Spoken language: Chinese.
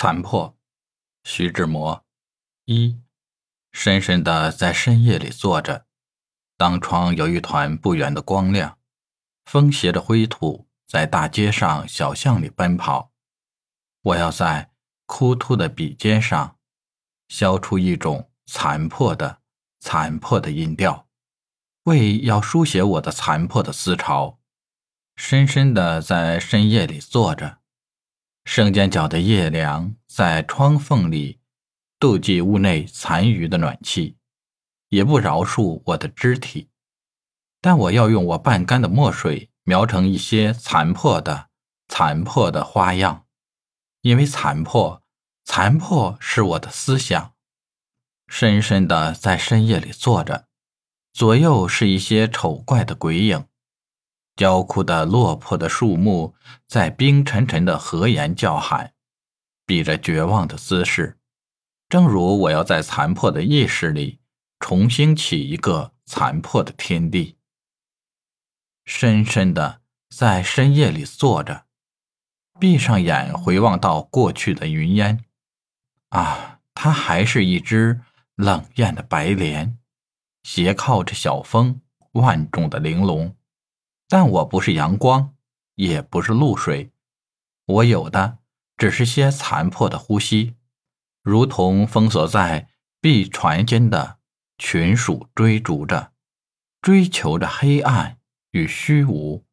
残破，徐志摩。一，深深的在深夜里坐着，当窗有一团不远的光亮，风携着灰土在大街上小巷里奔跑。我要在枯秃的笔尖上，削出一种残破的、残破的音调，为要书写我的残破的思潮。深深的在深夜里坐着。生煎饺的夜凉，在窗缝里妒忌屋内残余的暖气，也不饶恕我的肢体。但我要用我半干的墨水描成一些残破的、残破的花样，因为残破，残破是我的思想。深深的在深夜里坐着，左右是一些丑怪的鬼影。焦枯的落魄的树木在冰沉沉的河沿叫喊，比着绝望的姿势，正如我要在残破的意识里重新起一个残破的天地。深深的在深夜里坐着，闭上眼回望到过去的云烟，啊，它还是一只冷艳的白莲，斜靠着小风，万众的玲珑。但我不是阳光，也不是露水，我有的只是些残破的呼吸，如同封锁在壁船间的群鼠追逐着，追求着黑暗与虚无。